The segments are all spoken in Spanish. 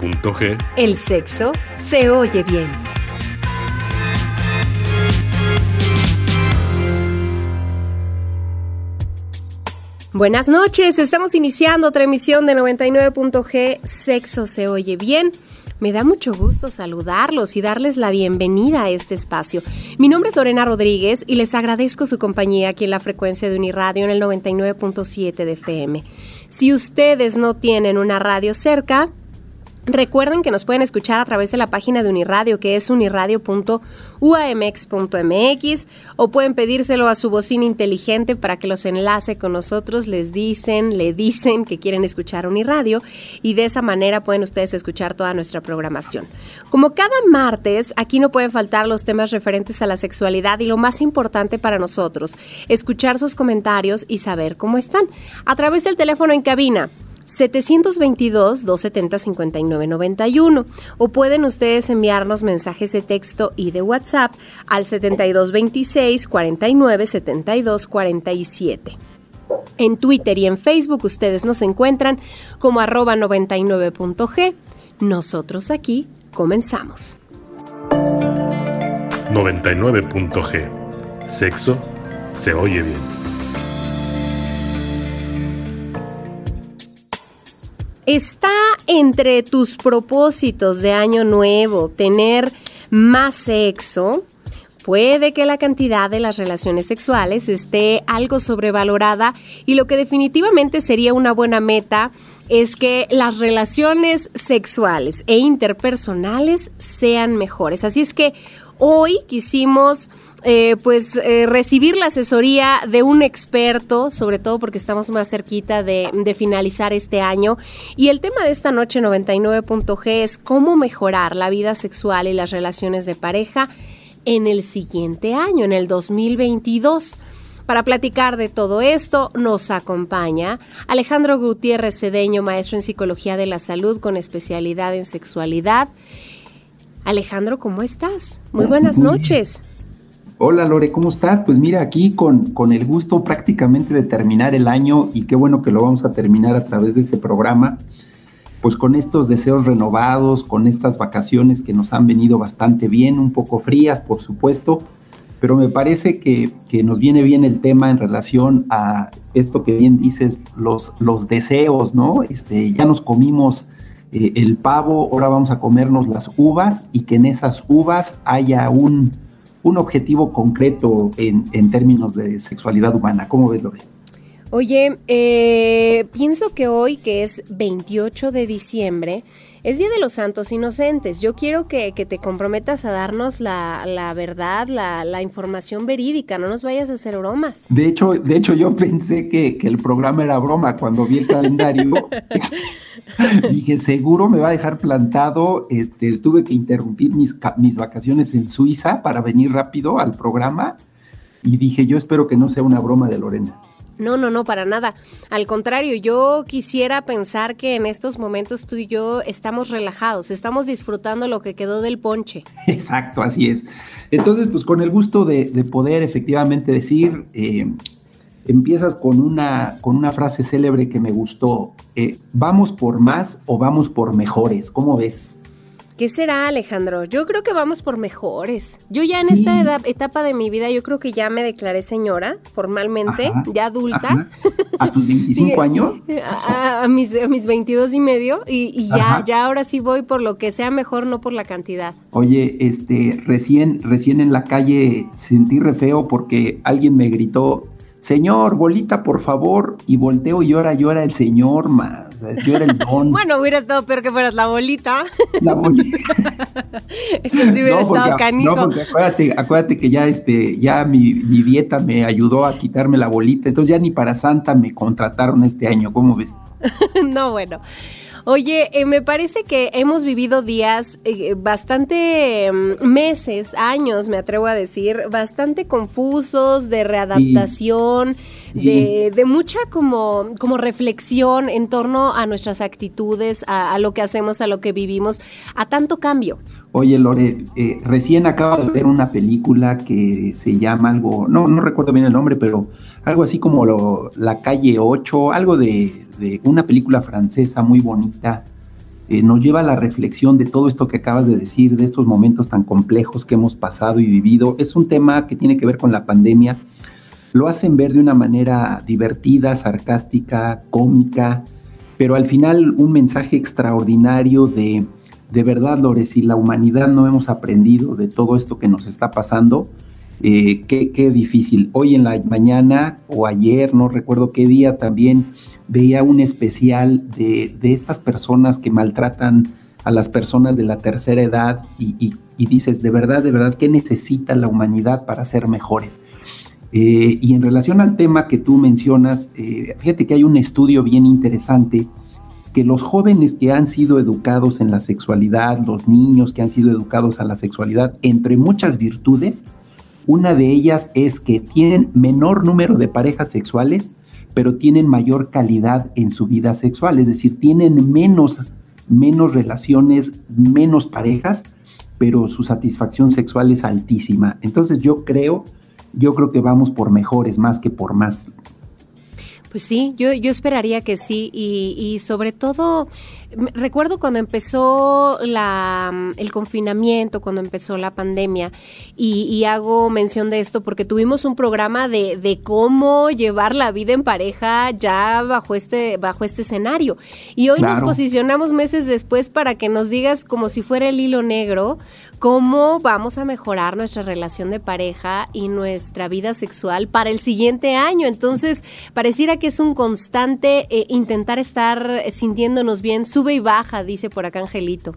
99.g El sexo se oye bien. Buenas noches, estamos iniciando otra emisión de 99.g Sexo se oye bien. Me da mucho gusto saludarlos y darles la bienvenida a este espacio. Mi nombre es Lorena Rodríguez y les agradezco su compañía aquí en la frecuencia de Uniradio en el 99.7 de FM. Si ustedes no tienen una radio cerca, Recuerden que nos pueden escuchar a través de la página de Uniradio, que es uniradio.uamx.mx, o pueden pedírselo a su bocina inteligente para que los enlace con nosotros. Les dicen, le dicen que quieren escuchar Uniradio, y de esa manera pueden ustedes escuchar toda nuestra programación. Como cada martes, aquí no pueden faltar los temas referentes a la sexualidad y lo más importante para nosotros, escuchar sus comentarios y saber cómo están. A través del teléfono en cabina. 722-270-5991 o pueden ustedes enviarnos mensajes de texto y de WhatsApp al 7226-497247. En Twitter y en Facebook ustedes nos encuentran como arroba 99.g. Nosotros aquí comenzamos. 99.g. Sexo se oye bien. ¿Está entre tus propósitos de año nuevo tener más sexo? Puede que la cantidad de las relaciones sexuales esté algo sobrevalorada y lo que definitivamente sería una buena meta es que las relaciones sexuales e interpersonales sean mejores. Así es que hoy quisimos eh, pues eh, recibir la asesoría de un experto, sobre todo porque estamos más cerquita de, de finalizar este año. Y el tema de esta noche 99.g es cómo mejorar la vida sexual y las relaciones de pareja en el siguiente año, en el 2022. Para platicar de todo esto nos acompaña Alejandro Gutiérrez Cedeño, maestro en Psicología de la Salud con especialidad en sexualidad. Alejandro, ¿cómo estás? Muy buenas noches. Hola Lore, ¿cómo estás? Pues mira, aquí con, con el gusto prácticamente de terminar el año y qué bueno que lo vamos a terminar a través de este programa, pues con estos deseos renovados, con estas vacaciones que nos han venido bastante bien, un poco frías por supuesto, pero me parece que, que nos viene bien el tema en relación a esto que bien dices, los, los deseos, ¿no? Este, ya nos comimos eh, el pavo, ahora vamos a comernos las uvas y que en esas uvas haya un un objetivo concreto en, en, términos de sexualidad humana. ¿Cómo ves, Lore? Oye, eh, pienso que hoy, que es 28 de diciembre, es Día de los Santos Inocentes. Yo quiero que, que te comprometas a darnos la, la verdad, la, la, información verídica. No nos vayas a hacer bromas. De hecho, de hecho yo pensé que, que el programa era broma cuando vi el calendario. Dije, seguro me va a dejar plantado. Este, tuve que interrumpir mis, mis vacaciones en Suiza para venir rápido al programa. Y dije, yo espero que no sea una broma de Lorena. No, no, no, para nada. Al contrario, yo quisiera pensar que en estos momentos tú y yo estamos relajados, estamos disfrutando lo que quedó del ponche. Exacto, así es. Entonces, pues con el gusto de, de poder efectivamente decir, eh, empiezas con una, con una frase célebre que me gustó, eh, ¿vamos por más o vamos por mejores? ¿Cómo ves? ¿Qué será, Alejandro? Yo creo que vamos por mejores. Yo ya en sí. esta edad, etapa de mi vida, yo creo que ya me declaré señora formalmente, ajá, ya adulta. Ajá. ¿A tus 25 años? A, a, mis, a, mis, 22 y medio. Y, y ya, ya ahora sí voy por lo que sea mejor, no por la cantidad. Oye, este, recién, recién en la calle sentí re feo porque alguien me gritó, señor, bolita, por favor, y volteo y ahora yo era el señor, más. Yo era el don. bueno, hubiera estado peor que fueras la bolita. La bolita. Eso sí hubiera no, porque, estado. No, porque acuérdate, acuérdate que ya, este, ya mi, mi, dieta me ayudó a quitarme la bolita, entonces ya ni para Santa me contrataron este año, ¿cómo ves? no, bueno. Oye, eh, me parece que hemos vivido días eh, bastante mm, meses, años, me atrevo a decir, bastante confusos, de readaptación, De, mucha como, como reflexión en torno a nuestras actitudes, a, lo que hacemos, a lo que vivimos, a tanto cambio. Oye, Lore, eh, recién acabo de ver una película que se llama algo, no, no recuerdo bien el nombre, pero algo así como lo, La Calle 8, algo de, de una película francesa muy bonita, eh, nos lleva a la reflexión de todo esto que acabas de decir, de estos momentos tan complejos que hemos pasado y vivido. Es un tema que tiene que ver con la pandemia. Lo hacen ver de una manera divertida, sarcástica, cómica, pero al final un mensaje extraordinario de, de verdad, Lore, si la humanidad no hemos aprendido de todo esto que nos está pasando, eh, qué, difícil. Hoy en la mañana o ayer, no recuerdo qué día también, veía un especial de, estas personas que maltratan a las personas de la tercera edad y, dices, de verdad, de verdad, ¿qué necesita la humanidad para ser mejores? Eh, y en relación al tema que tú mencionas, eh, fíjate que hay un estudio bien interesante que los jóvenes que han sido educados en la sexualidad, los niños que han sido educados a la sexualidad, entre muchas virtudes, una de ellas es que tienen menor número de parejas sexuales pero tienen mayor calidad en su vida sexual, es decir, tienen menos, menos relaciones, menos parejas, pero su satisfacción sexual es altísima. Entonces yo creo, yo creo que vamos por mejores más que por más. Pues sí, yo, yo esperaría que sí y, y sobre todo Recuerdo cuando empezó la, el confinamiento, cuando empezó la pandemia, y, hago mención de esto porque tuvimos un programa de, de, cómo llevar la vida en pareja ya bajo este, bajo este escenario. Y hoy nos posicionamos meses después para que nos digas como si fuera el hilo negro, cómo vamos a mejorar nuestra relación de pareja y nuestra vida sexual para el siguiente año. Entonces, pareciera que es un constante eh, intentar estar sintiéndonos bien, sube y baja, dice por acá Angelito.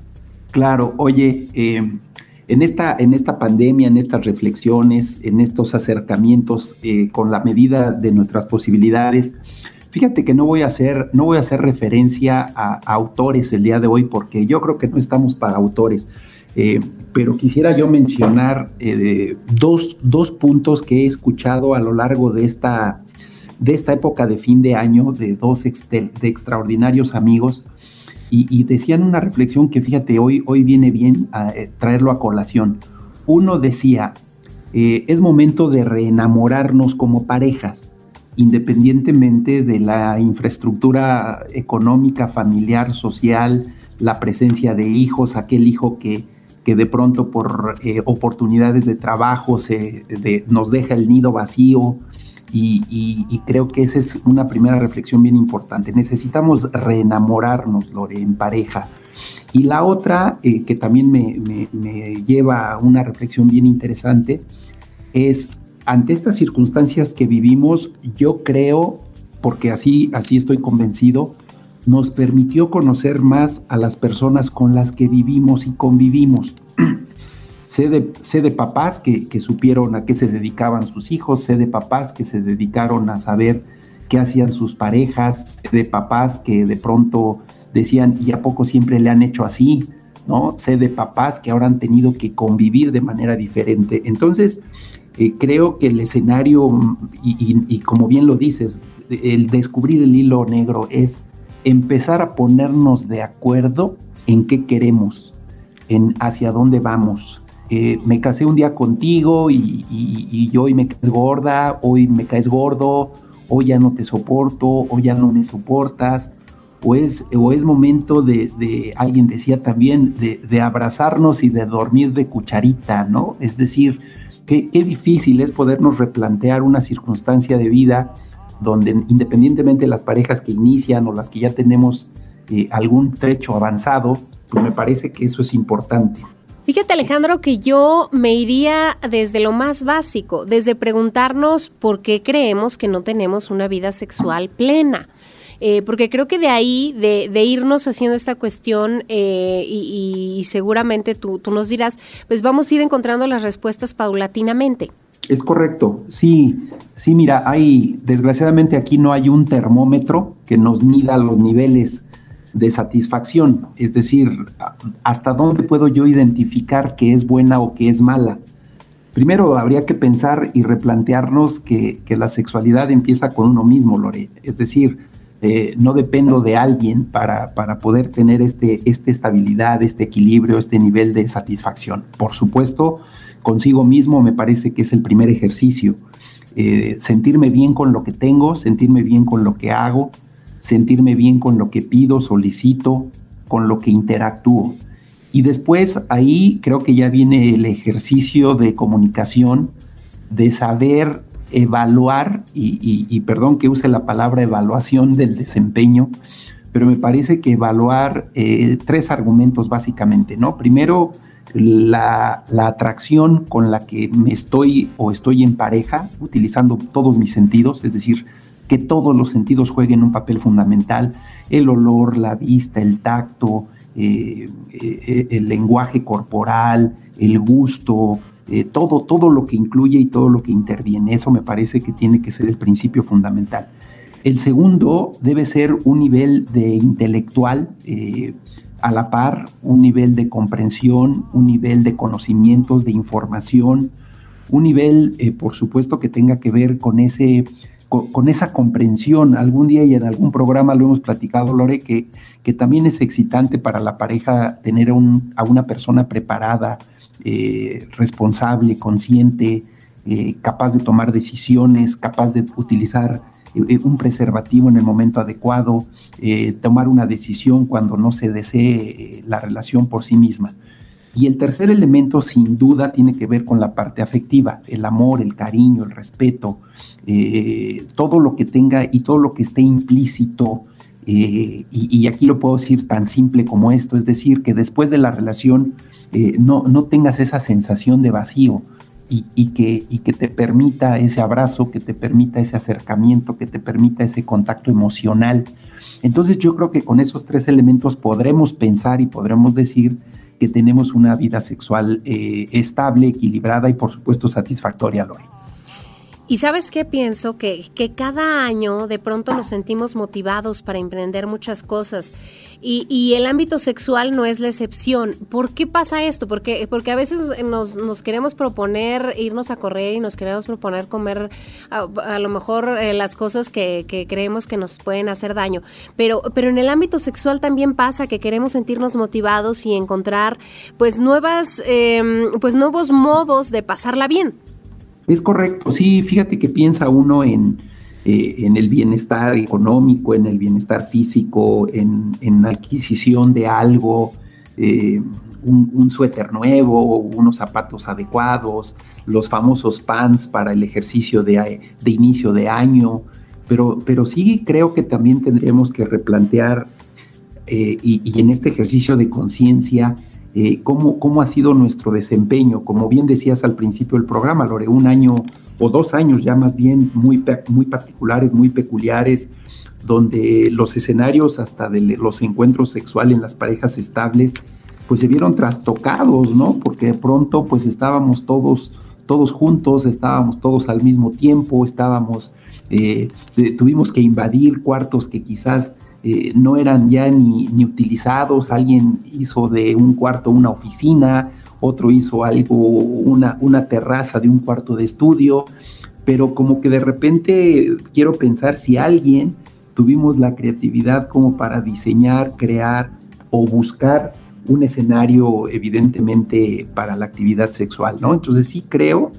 Claro, oye, eh, en, esta, en esta pandemia, en estas reflexiones, en estos acercamientos eh, con la medida de nuestras posibilidades, fíjate que no voy a hacer, no voy a hacer referencia a, autores el día de hoy porque yo creo que no estamos para autores. Eh, pero quisiera yo mencionar dos, dos, puntos que he escuchado a lo largo de esta, de esta época de fin de año de dos de extraordinarios amigos y, decían una reflexión que fíjate, hoy, hoy viene bien eh, traerlo a colación. Uno decía, eh, es momento de reenamorarnos como parejas, independientemente de la infraestructura económica, familiar, social, la presencia de hijos, aquel hijo que, que de pronto por eh, oportunidades de trabajo se, nos deja el nido vacío, y, creo que esa es una primera reflexión bien importante. Necesitamos reenamorarnos, Lore, en pareja. Y la otra, eh, que también me, lleva a una reflexión bien interesante, es ante estas circunstancias que vivimos, yo creo, porque así, así estoy convencido, nos permitió conocer más a las personas con las que vivimos y convivimos. Sé de, papás que, supieron a qué se dedicaban sus hijos, sé de papás que se dedicaron a saber qué hacían sus parejas, sé de papás que de pronto decían, ¿y a poco siempre le han hecho así? ¿No? Sé de papás que ahora han tenido que convivir de manera diferente. Entonces, eh, creo que el escenario, y como bien lo dices, el descubrir el hilo negro es empezar a ponernos de acuerdo en qué queremos, en hacia dónde vamos, eh, me casé un día contigo y, y, hoy me caes gorda, hoy me caes gordo, hoy ya no te soporto, hoy ya no me soportas, o es, o es momento de, alguien decía también, de, abrazarnos y de dormir de cucharita, ¿no? Es decir, qué, difícil es podernos replantear una circunstancia de vida donde independientemente de las parejas que inician o las que ya tenemos eh, algún trecho avanzado, pues me parece que eso es importante. Fíjate Alejandro que yo me iría desde lo más básico, desde preguntarnos por qué creemos que no tenemos una vida sexual plena. Eh, porque creo que de ahí, de, irnos haciendo esta cuestión, eh, y, seguramente tú, tú nos dirás, pues vamos a ir encontrando las respuestas paulatinamente. Es correcto, sí, sí, mira, hay, desgraciadamente aquí no hay un termómetro que nos mida los niveles de satisfacción, es decir, hasta dónde puedo yo identificar que es buena o que es mala. Primero habría que pensar y replantearnos que, la sexualidad empieza con uno mismo, Lore. Es decir, eh, no dependo de alguien para, para poder tener este, esta estabilidad, este equilibrio, este nivel de satisfacción. Por supuesto, consigo mismo me parece que es el primer ejercicio. Eh, sentirme bien con lo que tengo, sentirme bien con lo que hago, sentirme bien con lo que pido, solicito, con lo que interactúo. Y después ahí creo que ya viene el ejercicio de comunicación, de saber evaluar, y, perdón que use la palabra evaluación del desempeño, pero me parece que evaluar eh, tres argumentos básicamente, ¿no? Primero, la, la, atracción con la que me estoy o estoy en pareja, utilizando todos mis sentidos, es decir, que todos los sentidos jueguen un papel fundamental, el olor, la vista, el tacto, eh, eh, el lenguaje corporal, el gusto, eh, todo, todo lo que incluye y todo lo que interviene. Eso me parece que tiene que ser el principio fundamental. El segundo debe ser un nivel de intelectual a la par, un nivel de comprensión, un nivel de conocimientos, de información, un nivel, por supuesto, que tenga que ver con ese con, esa comprensión. Algún día y en algún programa lo hemos platicado, Lore, que, que también es excitante para la pareja tener a, una persona preparada, eh, responsable, consciente, eh, capaz de tomar decisiones, capaz de utilizar eh, un preservativo en el momento adecuado, tomar una decisión cuando no se desee la relación por sí misma. Y el tercer elemento, sin duda, tiene que ver con la parte afectiva, el amor, el cariño, el respeto, eh, todo lo que tenga y todo lo que esté implícito. Eh, y, aquí lo puedo decir tan simple como esto, es decir, que después de la relación eh, no, no tengas esa sensación de vacío, y, que, y, que, te permita ese abrazo, que te permita ese acercamiento, que te permita ese contacto emocional. Entonces yo creo que con esos tres elementos podremos pensar y podremos decir que tenemos una vida sexual eh, estable, equilibrada y por supuesto satisfactoria, Lori. Y sabes qué pienso? Que, que, cada año de pronto nos sentimos motivados para emprender muchas cosas y, y, el ámbito sexual no es la excepción. ¿Por qué pasa esto? Porque, porque a veces nos, nos queremos proponer irnos a correr y nos queremos proponer comer a, lo mejor eh, las cosas que, que, creemos que nos pueden hacer daño. Pero, pero en el ámbito sexual también pasa que queremos sentirnos motivados y encontrar pues nuevas, eh, pues nuevos modos de pasarla bien. Es correcto, sí, fíjate que piensa uno en, eh, en el bienestar económico, en el bienestar físico, en, la adquisición de algo, eh, un, suéter nuevo, unos zapatos adecuados, los famosos pants para el ejercicio de, inicio de año, pero, pero sí creo que también tendremos que replantear eh, y, en este ejercicio de conciencia, eh, cómo, ha sido nuestro desempeño. Como bien decías al principio del programa, Lore, un año o dos años ya más bien muy, muy particulares, muy peculiares, donde los escenarios hasta de los encuentros sexuales en las parejas estables, pues se vieron trastocados, ¿no? Porque de pronto pues estábamos todos, todos juntos, estábamos todos al mismo tiempo, estábamos, eh, tuvimos que invadir cuartos que quizás eh, no eran ya ni, utilizados, alguien hizo de un cuarto una oficina, otro hizo algo, una, una terraza de un cuarto de estudio, pero como que de repente quiero pensar si alguien tuvimos la creatividad como para diseñar, crear o buscar un escenario evidentemente para la actividad sexual, ¿no? Entonces sí creo,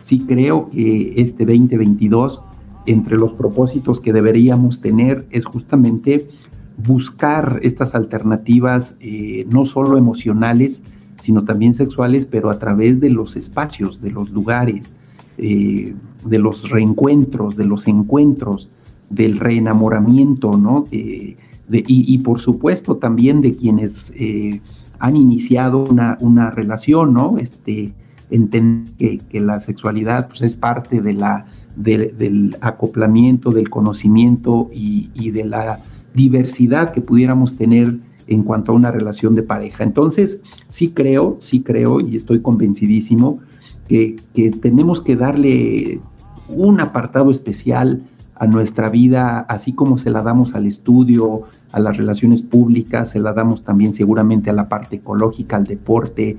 sí creo que este 2022 entre los propósitos que deberíamos tener es justamente buscar estas alternativas eh, no solo emocionales, sino también sexuales, pero a través de los espacios, de los lugares, eh, de los reencuentros, de los encuentros, del reenamoramiento, ¿no? y, por supuesto también de quienes eh, han iniciado una, relación, ¿no? Este, entender que, la sexualidad pues, es parte de la del acoplamiento, del conocimiento y, de la diversidad que pudiéramos tener en cuanto a una relación de pareja. Entonces, sí creo, sí creo y estoy convencidísimo que, tenemos que darle un apartado especial a nuestra vida, así como se la damos al estudio, a las relaciones públicas, se la damos también seguramente a la parte ecológica, al deporte,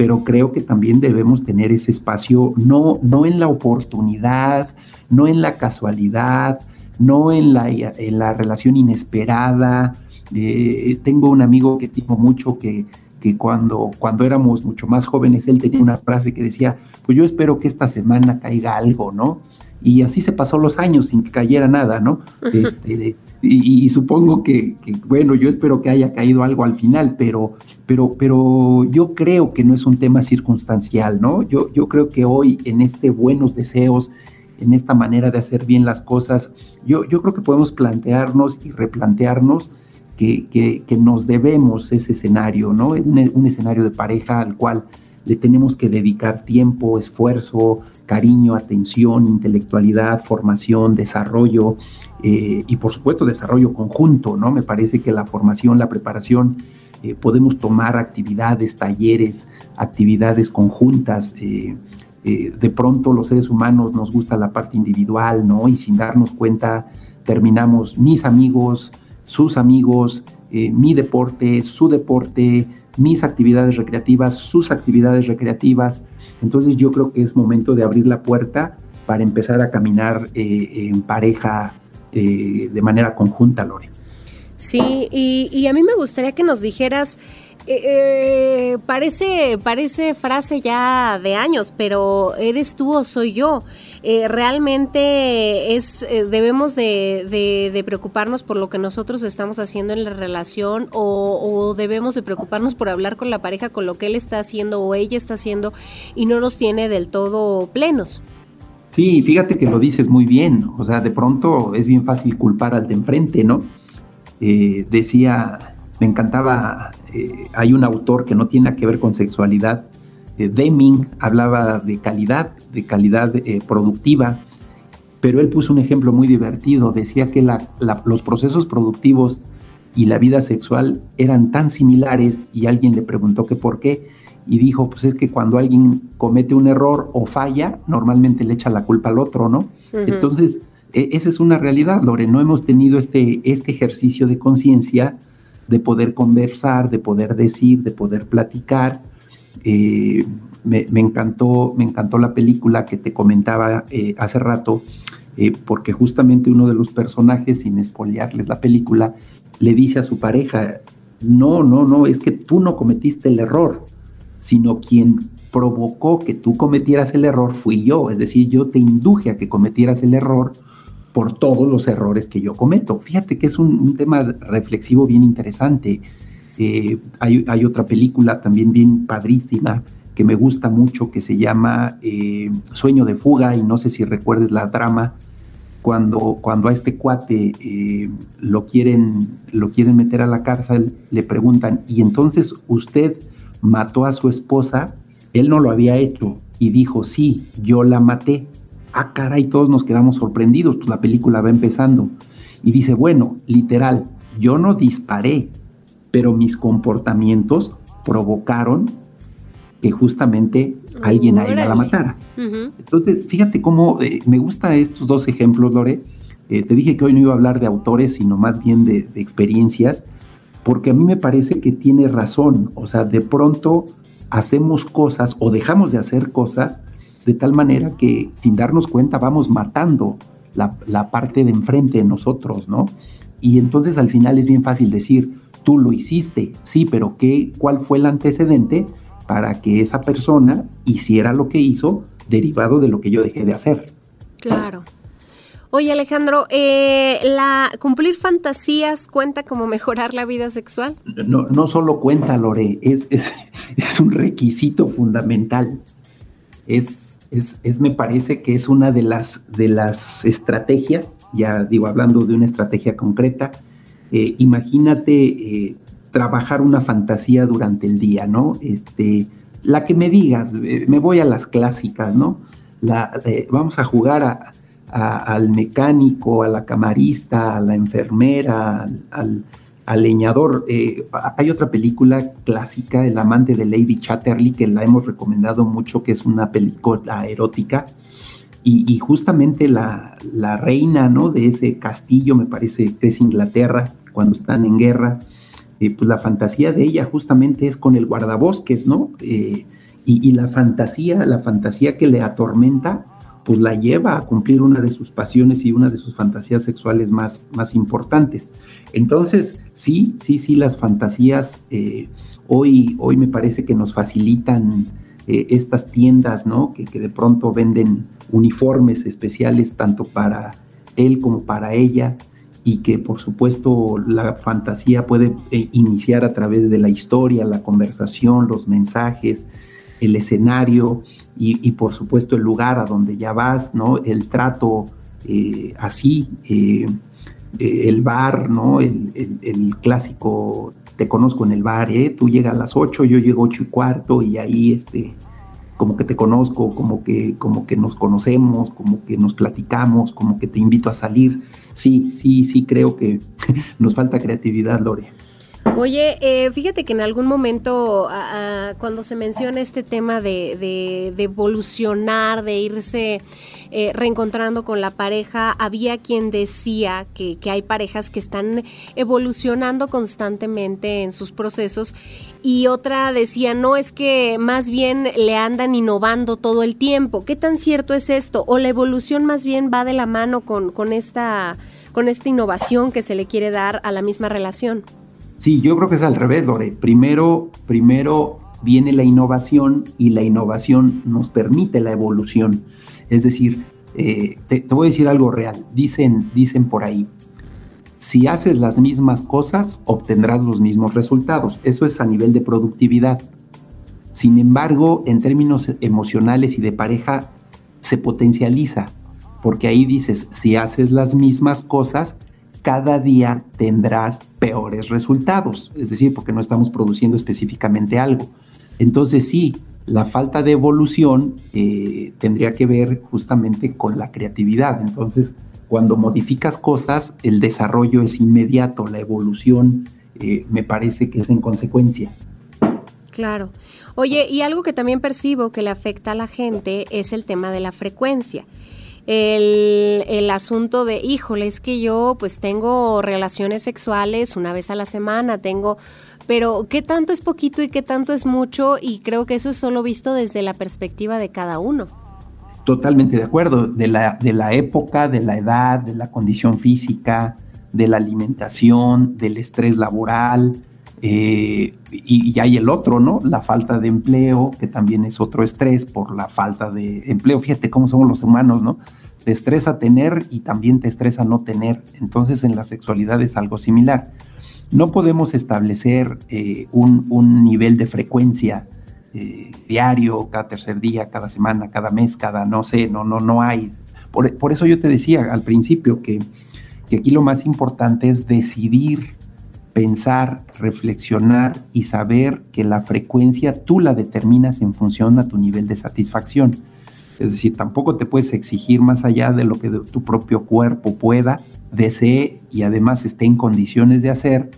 pero creo que también debemos tener ese espacio, no, no en la oportunidad, no en la casualidad, no en la, la relación inesperada. Eh, tengo un amigo que estimo mucho que, que cuando, cuando éramos mucho más jóvenes, él tenía una frase que decía, pues yo espero que esta semana caiga algo, ¿no? Y así se pasó los años sin que cayera nada, ¿no? Este, y, supongo que, bueno, yo espero que haya caído algo al final, pero, pero, pero yo creo que no es un tema circunstancial, ¿no? Yo, yo creo que hoy en este buenos deseos, en esta manera de hacer bien las cosas, yo, yo creo que podemos plantearnos y replantearnos que, que, nos debemos ese escenario, ¿no? Un, un escenario de pareja al cual le tenemos que dedicar tiempo, esfuerzo, cariño, atención, intelectualidad, formación, desarrollo eh, y por supuesto desarrollo conjunto, ¿no? Me parece que la formación, la preparación, eh, podemos tomar actividades, talleres, actividades conjuntas. Eh, de pronto los seres humanos nos gusta la parte individual, ¿no? Y sin darnos cuenta terminamos mis amigos, sus amigos, mi deporte, su deporte, mis actividades recreativas, sus actividades recreativas. Entonces yo creo que es momento de abrir la puerta para empezar a caminar en pareja eh, de manera conjunta, Lore. Sí, y, a mí me gustaría que nos dijeras, eh, eh, parece, parece frase ya de años, pero ¿eres tú o soy yo? Realmente es debemos de, preocuparnos por lo que nosotros estamos haciendo en la relación o, debemos de preocuparnos por hablar con la pareja con lo que él está haciendo o ella está haciendo y no nos tiene del todo plenos. Sí, fíjate que lo dices muy bien, o sea, de pronto es bien fácil culpar al de enfrente, ¿no? Eh, decía, me encantaba, eh, hay un autor que no tiene que ver con sexualidad, eh, Deming hablaba de calidad, de calidad productiva, pero él puso un ejemplo muy divertido, decía que los procesos productivos y la vida sexual eran tan similares y alguien le preguntó que por qué, y dijo, pues es que cuando alguien comete un error o falla, normalmente le echa la culpa al otro, ¿no? Entonces, e, esa es una realidad, Lore, no hemos tenido este, este ejercicio de conciencia de poder conversar, de poder decir, de poder platicar. Eh, me, encantó, me encantó la película que te comentaba eh, hace rato, eh, porque justamente uno de los personajes, sin espolearles la película, le dice a su pareja, no, no, no, es que tú no cometiste el error, sino quien provocó que tú cometieras el error fui yo, es decir, yo te induje a que cometieras el error por todos los errores que yo cometo. Fíjate que es un, tema reflexivo bien interesante. Eh, hay, otra película también bien padrísima que me gusta mucho que se llama eh, Sueño de Fuga y no sé si recuerdes la trama cuando, cuando a este cuate eh, lo, quieren, lo quieren meter a la cárcel, le preguntan, ¿y entonces usted mató a su esposa, él no lo había hecho y dijo, sí, yo la maté. Ah, caray, todos nos quedamos sorprendidos, pues la película va empezando. Y dice, bueno, literal, yo no disparé, pero mis comportamientos provocaron que justamente alguien a ella la matara. Entonces, fíjate cómo eh, me gustan estos dos ejemplos, Lore. Eh, te dije que hoy no iba a hablar de autores, sino más bien de experiencias porque a mí me parece que tiene razón, o sea, de pronto hacemos cosas o dejamos de hacer cosas de tal manera que sin darnos cuenta vamos matando la, parte de enfrente de nosotros, ¿no? Y entonces al final es bien fácil decir, tú lo hiciste, sí, pero ¿qué, ¿cuál fue el antecedente para que esa persona hiciera lo que hizo derivado de lo que yo dejé de hacer? Claro. Oye Alejandro, eh, ¿la cumplir fantasías cuenta como mejorar la vida sexual? No, no solo cuenta, Lore, es, es, un requisito fundamental. Es, es, me parece que es una de las, de las estrategias, ya digo, hablando de una estrategia concreta, eh, imagínate eh, trabajar una fantasía durante el día, ¿no? Este, la que me digas, me voy a las clásicas, ¿no? La, vamos a jugar al mecánico, a la camarista, a la enfermera, al, leñador. Eh, hay otra película clásica, El amante de Lady Chatterley, que la hemos recomendado mucho, que es una película erótica, Y, justamente la, reina, ¿no? De ese castillo, me parece que es Inglaterra, cuando están en guerra, eh, pues la fantasía de ella justamente es con el guardabosques, ¿no? Eh, y, la fantasía, la fantasía que le atormenta, pues la lleva a cumplir una de sus pasiones y una de sus fantasías sexuales más, más importantes. Entonces, sí, sí, sí, las fantasías eh, hoy, hoy me parece que nos facilitan estas tiendas, ¿no? Que, de pronto venden uniformes especiales tanto para él como para ella y que por supuesto la fantasía puede eh, iniciar a través de la historia, la conversación, los mensajes, el escenario y, por supuesto el lugar a donde ya vas, ¿no? El trato eh, así, eh, el bar, ¿no? El, clásico, te conozco en el bar, ¿eh? Tú llegas a las 8, yo llego ocho y cuarto y ahí, este, como que te conozco, como que, como que nos conocemos, como que nos platicamos, como que te invito a salir. Sí, sí, sí creo que nos falta creatividad, Lore. Oye, eh, fíjate que en algún momento, cuando se menciona este tema de, evolucionar, de irse eh, reencontrando con la pareja, había quien decía que, hay parejas que están evolucionando constantemente en sus procesos y otra decía, no, es que más bien le andan innovando todo el tiempo. ¿Qué tan cierto es esto? ¿O la evolución más bien va de la mano con, con, esta, con esta innovación que se le quiere dar a la misma relación? Sí, yo creo que es al revés, Lore. Primero, primero viene la innovación y la innovación nos permite la evolución. Es decir, eh, te, voy a decir algo real. Dicen, dicen por ahí, si haces las mismas cosas, obtendrás los mismos resultados. Eso es a nivel de productividad. Sin embargo, en términos emocionales y de pareja, se potencializa, porque ahí dices, si haces las mismas cosas, cada día tendrás peores resultados, es decir, porque no estamos produciendo específicamente algo. Entonces sí, la falta de evolución eh, tendría que ver justamente con la creatividad. Entonces, cuando modificas cosas, el desarrollo es inmediato, la evolución eh, me parece que es en consecuencia. Claro. Oye, y algo que también percibo que le afecta a la gente es el tema de la frecuencia el, asunto de, híjole, es que yo pues tengo relaciones sexuales una vez a la semana, tengo, pero ¿qué tanto es poquito y qué tanto es mucho? Y creo que eso es solo visto desde la perspectiva de cada uno. Totalmente de acuerdo, de la, de la época, de la edad, de la condición física, de la alimentación, del estrés laboral, eh, y, y, hay el otro, ¿no? La falta de empleo, que también es otro estrés por la falta de empleo. Fíjate cómo somos los humanos, ¿no? Te estresa tener y también te estresa no tener. Entonces en la sexualidad es algo similar. No podemos establecer eh, un, nivel de frecuencia eh, diario, cada tercer día, cada semana, cada mes, cada no sé, no, no, no hay. Por, por eso yo te decía al principio que, que aquí lo más importante es decidir pensar, reflexionar y saber que la frecuencia tú la determinas en función a tu nivel de satisfacción. Es decir, tampoco te puedes exigir más allá de lo que tu propio cuerpo pueda, desee y además esté en condiciones de hacer.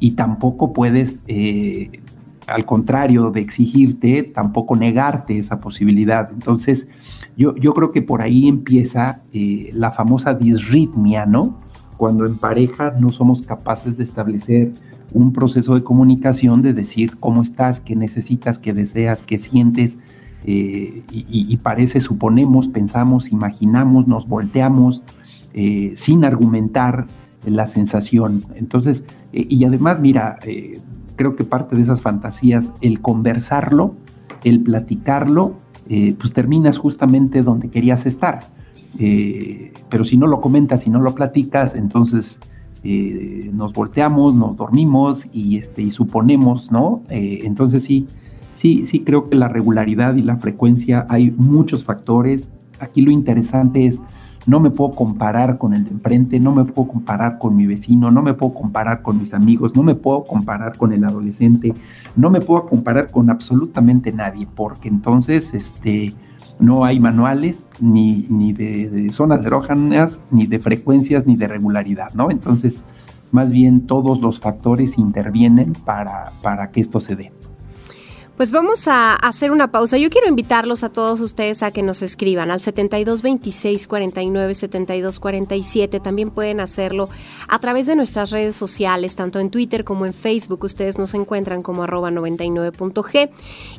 Y tampoco puedes, eh, al contrario de exigirte, tampoco negarte esa posibilidad. Entonces, yo, yo creo que por ahí empieza eh, la famosa disritmia, ¿no? cuando en pareja no somos capaces de establecer un proceso de comunicación, de decir cómo estás, qué necesitas, qué deseas, qué sientes, eh, y, parece, suponemos, pensamos, imaginamos, nos volteamos eh, sin argumentar la sensación. Entonces, eh, y además, mira, creo que parte de esas fantasías, el conversarlo, el platicarlo, pues terminas justamente donde querías estar eh, pero si no lo comentas, si no lo platicas, entonces eh, nos volteamos, nos dormimos y, este, y suponemos, ¿no? Eh, entonces sí, sí, sí creo que la regularidad y la frecuencia hay muchos factores. Aquí lo interesante es, no me puedo comparar con el de enfrente, no me puedo comparar con mi vecino, no me puedo comparar con mis amigos, no me puedo comparar con el adolescente, no me puedo comparar con absolutamente nadie, porque entonces, este, no hay manuales ni, ni de, zonas erógenas, ni de frecuencias, ni de regularidad, ¿no? Entonces, más bien todos los factores intervienen para, para que esto se dé. Pues vamos a hacer una pausa. Yo quiero invitarlos a todos ustedes a que nos escriban al 72 26 49 72 47. También pueden hacerlo a través de nuestras redes sociales, tanto en Twitter como en Facebook. Ustedes nos encuentran como arroba 99.g.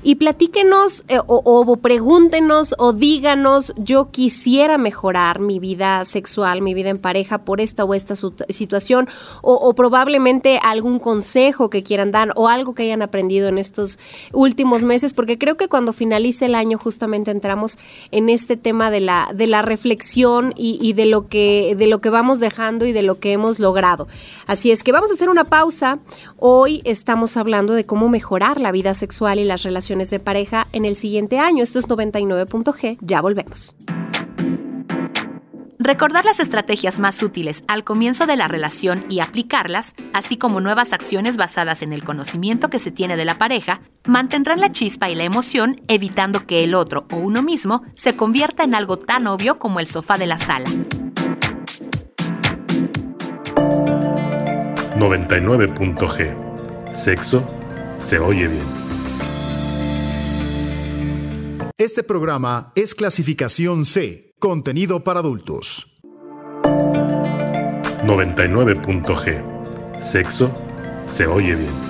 Y platíquenos eh, o, pregúntenos o díganos, yo quisiera mejorar mi vida sexual, mi vida en pareja por esta o esta situación, o, o probablemente algún consejo que quieran dar o algo que hayan aprendido en estos últimos últimos meses, porque creo que cuando finalice el año justamente entramos en este tema de la, de la reflexión y, de, lo que, de lo que vamos dejando y de lo que hemos logrado. Así es que vamos a hacer una pausa. Hoy estamos hablando de cómo mejorar la vida sexual y las relaciones de pareja en el siguiente año. Esto es 99.g. Ya volvemos. Recordar las estrategias más útiles al comienzo de la relación y aplicarlas, así como nuevas acciones basadas en el conocimiento que se tiene de la pareja, mantendrán la chispa y la emoción, evitando que el otro o uno mismo se convierta en algo tan obvio como el sofá de la sala. 99.g Sexo se oye bien. Este programa es clasificación C Contenido para adultos. 99.g. Sexo se oye bien.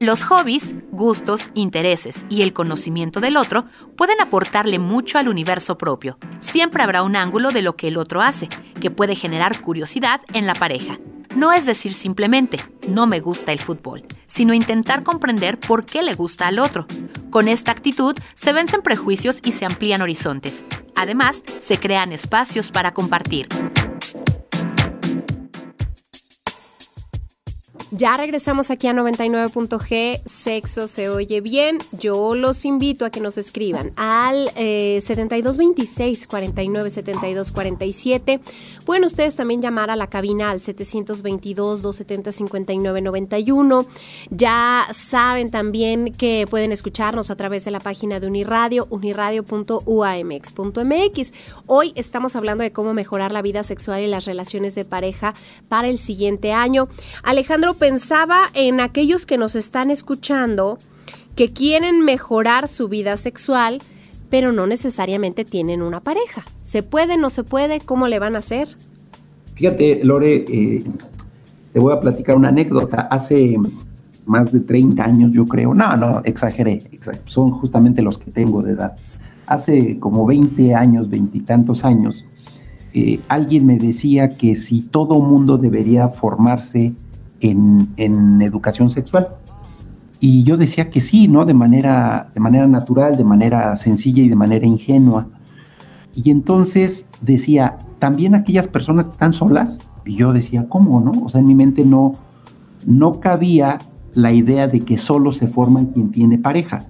Los hobbies, gustos, intereses y el conocimiento del otro pueden aportarle mucho al universo propio. Siempre habrá un ángulo de lo que el otro hace, que puede generar curiosidad en la pareja. No es decir simplemente, no me gusta el fútbol, sino intentar comprender por qué le gusta al otro. Con esta actitud se vencen prejuicios y se amplían horizontes. Además, se crean espacios para compartir. Ya regresamos aquí a 99.g, sexo se oye bien. Yo los invito a que nos escriban al eh, 7226 49 72 47. Pueden ustedes también llamar a la cabina al 722 270 59 91. Ya saben también que pueden escucharnos a través de la página de Uniradio, uniradio.uamx.mx. Hoy estamos hablando de cómo mejorar la vida sexual y las relaciones de pareja para el siguiente año. Alejandro pensaba en aquellos que nos están escuchando que quieren mejorar su vida sexual, pero no necesariamente tienen una pareja. ¿Se puede, no se puede? ¿Cómo le van a hacer? Fíjate, Lore, eh, te voy a platicar una anécdota. Hace más de 30 años, yo creo. No, no, exageré. son justamente los que tengo de edad. Hace como 20 años, veintitantos años, eh, alguien me decía que si todo mundo debería formarse en, educación sexual. Y yo decía que sí, ¿no? De manera, de manera natural, de manera sencilla y de manera ingenua. Y entonces decía, también aquellas personas que están solas, y yo decía, ¿cómo, no? O sea, en mi mente no, no cabía la idea de que solo se forman quien tiene pareja.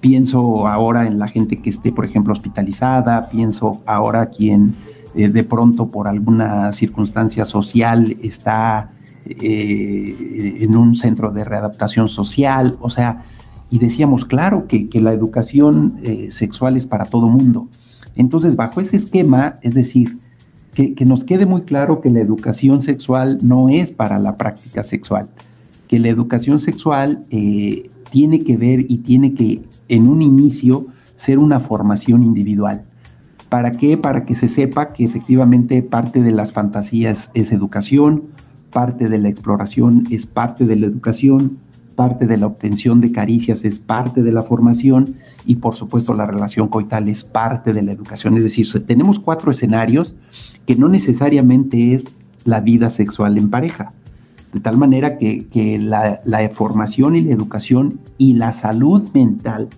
Pienso ahora en la gente que esté, por ejemplo, hospitalizada, pienso ahora quien eh, de pronto por alguna circunstancia social está eh, en un centro de readaptación social, o sea, y decíamos, claro, que, la educación eh, sexual es para todo mundo. Entonces, bajo ese esquema, es decir, que, nos quede muy claro que la educación sexual no es para la práctica sexual, que la educación sexual eh, tiene que ver y tiene que, en un inicio, ser una formación individual. ¿Para qué? Para que se sepa que efectivamente parte de las fantasías es educación, parte de la exploración es parte de la educación, parte de la obtención de caricias es parte de la formación y por supuesto la relación coital es parte de la educación. Es decir, tenemos cuatro escenarios que no necesariamente es la vida sexual en pareja. De tal manera que, la, la formación y la educación y la salud mental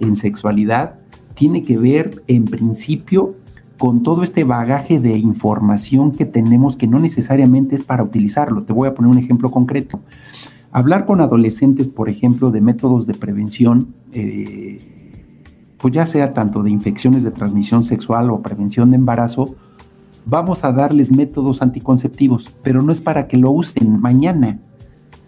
en sexualidad tiene que ver en principio con todo este bagaje de información que tenemos que no necesariamente es para utilizarlo. Te voy a poner un ejemplo concreto. Hablar con adolescentes, por ejemplo, de métodos de prevención, eh, pues ya sea tanto de infecciones de transmisión sexual o prevención de embarazo, vamos a darles métodos anticonceptivos, pero no es para que lo usen mañana.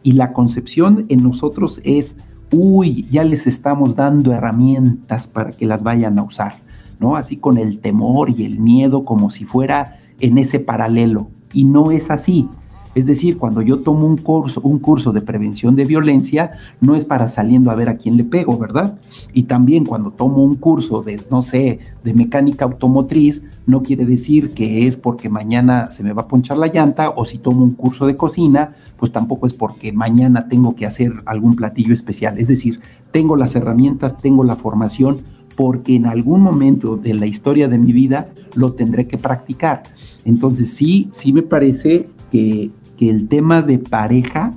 Y la concepción en nosotros es, uy, ya les estamos dando herramientas para que las vayan a usar ¿no? Así con el temor y el miedo como si fuera en ese paralelo. Y no es así. Es decir, cuando yo tomo un curso, un curso de prevención de violencia, no es para saliendo a ver a quién le pego, ¿verdad? Y también cuando tomo un curso de, no sé, de mecánica automotriz, no quiere decir que es porque mañana se me va a ponchar la llanta, o si tomo un curso de cocina, pues tampoco es porque mañana tengo que hacer algún platillo especial. Es decir, tengo las herramientas, tengo la formación, porque en algún momento de la historia de mi vida lo tendré que practicar. Entonces sí, sí me parece que que el tema de pareja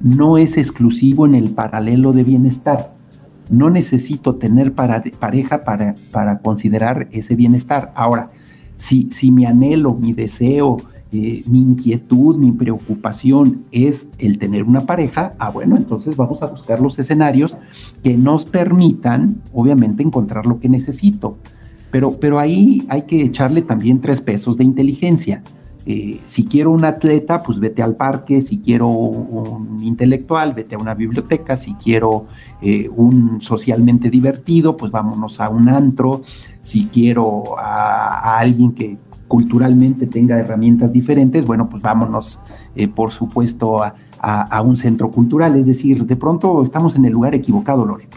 no es exclusivo en el paralelo de bienestar. No necesito tener pareja para, para, considerar ese bienestar. Ahora, si, si mi anhelo, mi deseo, eh, mi inquietud, mi preocupación es el tener una pareja, ah, bueno, entonces vamos a buscar los escenarios que nos permitan, obviamente, encontrar lo que necesito. Pero, pero ahí hay que echarle también tres pesos de inteligencia. Eh, si quiero un atleta, pues vete al parque, si quiero un intelectual, vete a una biblioteca, si quiero eh, un socialmente divertido, pues vámonos a un antro, si quiero a, alguien que culturalmente tenga herramientas diferentes, bueno, pues vámonos, eh, por supuesto, a, a, un centro cultural. Es decir, de pronto estamos en el lugar equivocado, Lore.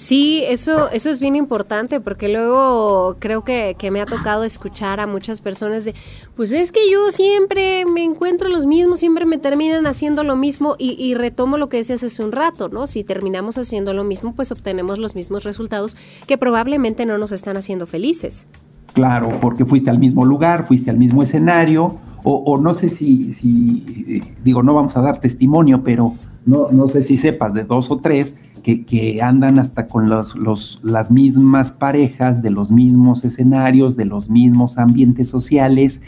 Sí, eso, eso es bien importante porque luego creo que, me ha tocado escuchar a muchas personas de, pues es que yo siempre me encuentro los mismos, siempre me terminan haciendo lo mismo y, y retomo lo que decías hace un rato, ¿no? Si terminamos haciendo lo mismo, pues obtenemos los mismos resultados que probablemente no nos están haciendo felices. Claro, porque fuiste al mismo lugar, fuiste al mismo escenario, o, o no sé si, si, eh, digo, no vamos a dar testimonio, pero no, no sé si sepas de dos o tres que, andan hasta con los, las mismas parejas, de los mismos escenarios, de los mismos ambientes sociales,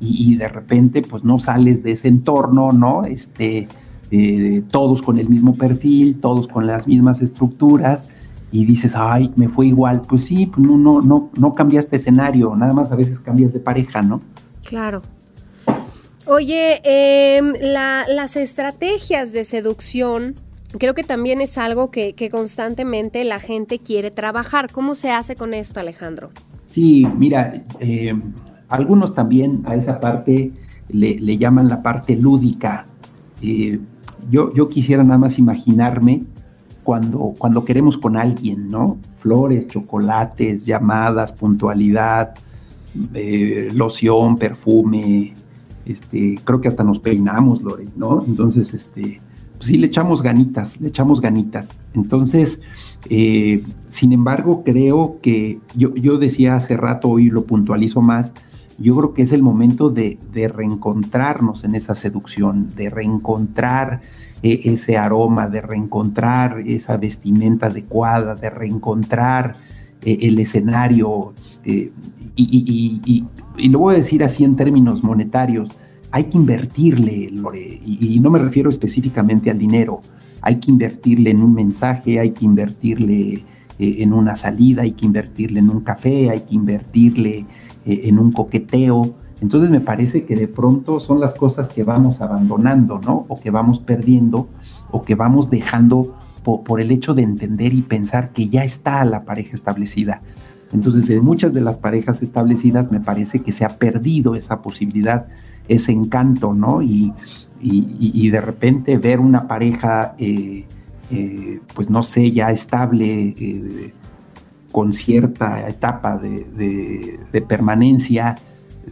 y, de repente pues no sales de ese entorno, ¿no? Este, eh, todos con el mismo perfil, todos con las mismas estructuras, y dices, ay, me fue igual. Pues sí, pues no, no, no, no cambiaste escenario, nada más a veces cambias de pareja, ¿no? Claro. Oye, em, las estrategias de seducción creo que también es algo que, constantemente la gente quiere trabajar. ¿Cómo se hace con esto, Alejandro? Sí, mira, eh, algunos también a esa parte le, llaman la parte lúdica. Eh, yo, yo quisiera nada más imaginarme cuando, cuando queremos con alguien, ¿no? Flores, chocolates, llamadas, puntualidad, eh, loción, perfume, este, creo que hasta nos peinamos, Lore, ¿no? Entonces, este, sí le echamos ganitas, le echamos ganitas. Entonces, eh, sin embargo, creo que yo, yo decía hace rato y lo puntualizo más, yo creo que es el momento de, reencontrarnos en esa seducción, de reencontrar eh, ese aroma, de reencontrar esa vestimenta adecuada, de reencontrar eh, el escenario. y, y, lo voy a decir así en términos monetarios, hay que invertirle, y, no me refiero específicamente al dinero, hay que invertirle en un mensaje, hay que invertirle eh, en una salida, hay que invertirle en un café, hay que invertirle eh, en un coqueteo. Entonces me parece que de pronto son las cosas que vamos abandonando, ¿no? O que vamos perdiendo, o que vamos dejando por el hecho de entender y pensar que ya está la pareja establecida. Entonces, en muchas de las parejas establecidas me parece que se ha perdido esa posibilidad ese encanto, ¿no? Y, de repente ver una pareja, eh, eh, pues no sé, ya estable, eh, con cierta etapa de, permanencia,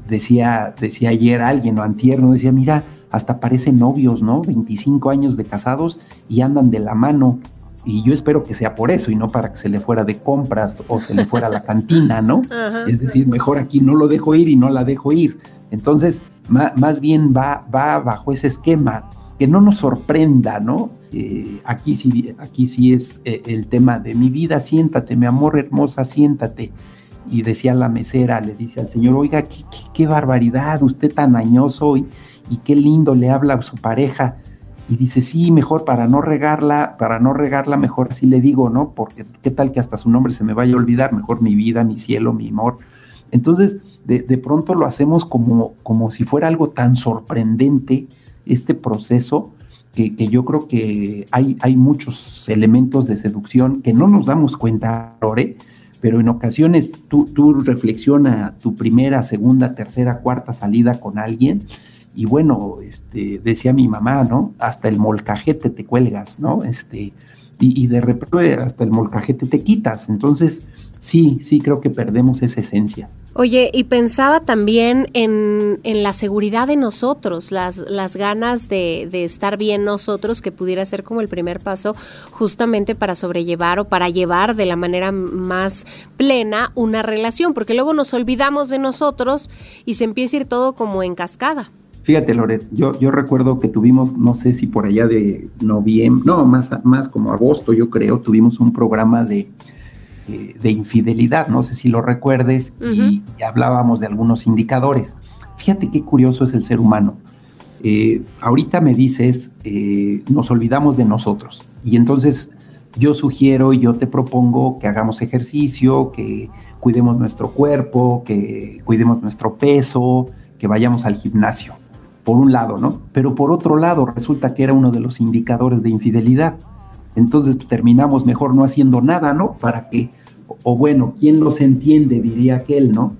decía, decía ayer alguien o antier, ¿no? Decía, mira, hasta parecen novios, ¿no? 25 años de casados y andan de la mano. Y yo espero que sea por eso y no para que se le fuera de compras o se le fuera a la cantina, ¿no? Es decir, mejor aquí no lo dejo ir y no la dejo ir. Entonces, más bien va, va bajo ese esquema, que no nos sorprenda, ¿no? Eh, aquí, sí, aquí sí es eh, el tema de mi vida, siéntate, mi amor hermosa, siéntate. Y decía la mesera, le dice al señor, oiga, qué, barbaridad, usted tan añoso y, y, qué lindo le habla a su pareja. Y dice, sí, mejor para no regarla, para no regarla, mejor así le digo, ¿no? Porque qué tal que hasta su nombre se me vaya a olvidar, mejor mi vida, mi cielo, mi amor. Entonces, de, pronto lo hacemos como, como si fuera algo tan sorprendente este proceso que, yo creo que hay, hay, muchos elementos de seducción que no nos damos cuenta, Lore, pero en ocasiones tú, tú reflexiona tu primera, segunda, tercera, cuarta salida con alguien y bueno, este, decía mi mamá, ¿no? Hasta el molcajete te cuelgas, ¿no? Este, y, y de repente hasta el molcajete te quitas. Entonces, sí, sí creo que perdemos esa esencia. Oye, y pensaba también en, en la seguridad de nosotros, las, las ganas de, de, estar bien nosotros, que pudiera ser como el primer paso justamente para sobrellevar o para llevar de la manera más plena una relación, porque luego nos olvidamos de nosotros y se empieza a ir todo como en cascada. Fíjate, Loret, yo, yo recuerdo que tuvimos, no sé si por allá de noviembre, no, más, más como agosto, yo creo, tuvimos un programa de, de infidelidad, no sé si lo recuerdes, uh -huh. y, y, hablábamos de algunos indicadores. Fíjate qué curioso es el ser humano. Eh, ahorita me dices, eh, nos olvidamos de nosotros, y entonces yo sugiero y yo te propongo que hagamos ejercicio, que cuidemos nuestro cuerpo, que cuidemos nuestro peso, que vayamos al gimnasio por un lado, ¿no? Pero por otro lado, resulta que era uno de los indicadores de infidelidad. Entonces pues, terminamos mejor no haciendo nada, ¿no? Para que, o, bueno, ¿quién los entiende? Diría aquel, ¿no?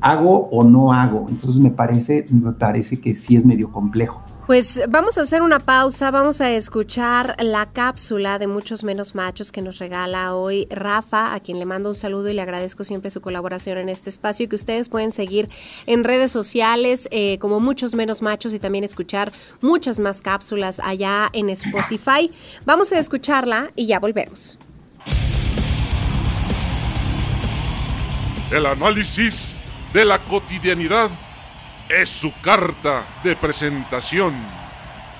¿Hago o no hago? Entonces me parece, me parece que sí es medio complejo. Pues vamos a hacer una pausa, vamos a escuchar la cápsula de muchos menos machos que nos regala hoy Rafa, a quien le mando un saludo y le agradezco siempre su colaboración en este espacio que ustedes pueden seguir en redes sociales eh, como muchos menos machos y también escuchar muchas más cápsulas allá en Spotify. Vamos a escucharla y ya volvemos. El análisis de la cotidianidad es su carta de presentación.